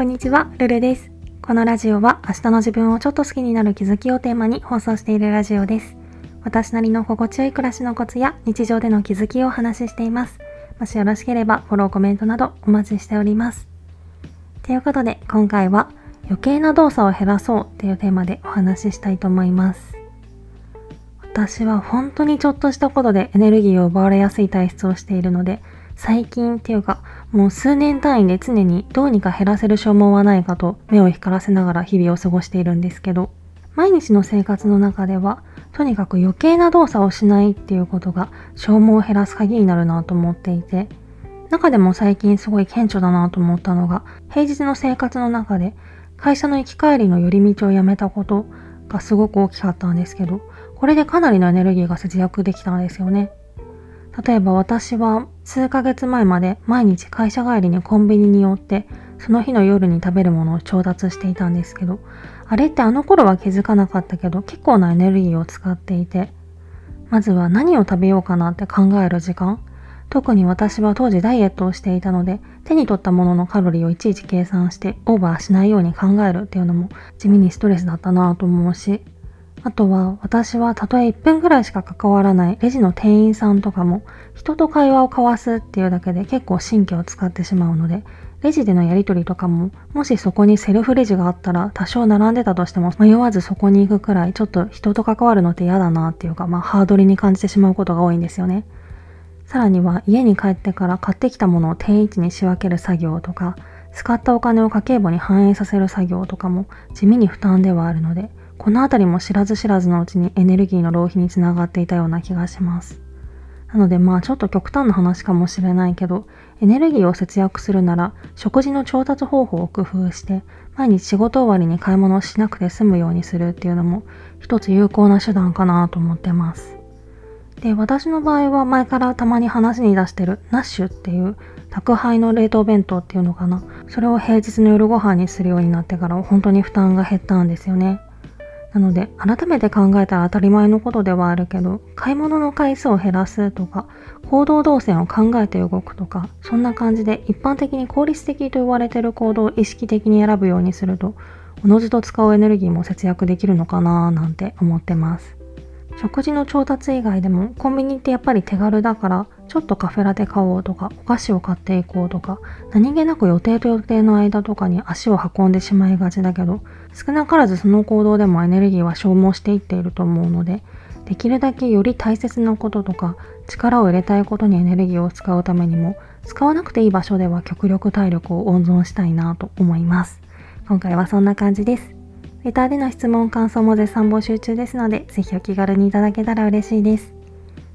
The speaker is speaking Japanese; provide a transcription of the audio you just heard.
こんにちは、ルルです。このラジオは明日の自分をちょっと好きになる気づきをテーマに放送しているラジオです。私なりの心地よい暮らしのコツや日常での気づきをお話ししています。もしよろしければフォローコメントなどお待ちしております。ということで今回は余計な動作を減らそうっていうテーマでお話ししたいと思います。私は本当にちょっとしたことでエネルギーを奪われやすい体質をしているので、最近っていうか、もう数年単位で常にどうにか減らせる消耗はないかと目を光らせながら日々を過ごしているんですけど、毎日の生活の中では、とにかく余計な動作をしないっていうことが消耗を減らす鍵になるなと思っていて、中でも最近すごい顕著だなと思ったのが、平日の生活の中で会社の行き帰りの寄り道をやめたことがすごく大きかったんですけど、これでかなりのエネルギーが節約できたんですよね。例えば私は数ヶ月前まで毎日会社帰りにコンビニに寄ってその日の夜に食べるものを調達していたんですけどあれってあの頃は気づかなかったけど結構なエネルギーを使っていてまずは何を食べようかなって考える時間特に私は当時ダイエットをしていたので手に取ったもののカロリーをいちいち計算してオーバーしないように考えるっていうのも地味にストレスだったなぁと思うしあとは私はたとえ1分ぐらいしか関わらないレジの店員さんとかも人と会話を交わすっていうだけで結構神経を使ってしまうのでレジでのやり取りとかももしそこにセルフレジがあったら多少並んでたとしても迷わずそこに行くくらいちょっと人と関わるのって嫌だなっていうかまあハードルに感じてしまうことが多いんですよね。さらには家に帰ってから買ってきたものを定位置に仕分ける作業とか使ったお金を家計簿に反映させる作業とかも地味に負担ではあるのでこのあたりも知らず知らずのうちにエネルギーの浪費につながっていたような気がします。なのでまあちょっと極端な話かもしれないけど、エネルギーを節約するなら食事の調達方法を工夫して、毎日仕事終わりに買い物をしなくて済むようにするっていうのも一つ有効な手段かなと思ってます。で、私の場合は前からたまに話に出してるナッシュっていう宅配の冷凍弁当っていうのかな。それを平日の夜ご飯にするようになってから本当に負担が減ったんですよね。なので、改めて考えたら当たり前のことではあるけど、買い物の回数を減らすとか、行動動線を考えて動くとか、そんな感じで一般的に効率的と言われている行動を意識的に選ぶようにすると、おのずと使うエネルギーも節約できるのかなーなんて思ってます。食事の調達以外でもコンビニってやっぱり手軽だからちょっとカフェラテ買おうとかお菓子を買っていこうとか何気なく予定と予定の間とかに足を運んでしまいがちだけど少なからずその行動でもエネルギーは消耗していっていると思うのでできるだけより大切なこととか力を入れたいことにエネルギーを使うためにも使わなくていい場所では極力体力を温存したいなと思います今回はそんな感じですレターでの質問、感想も絶賛募集中ですので、ぜひお気軽にいただけたら嬉しいです。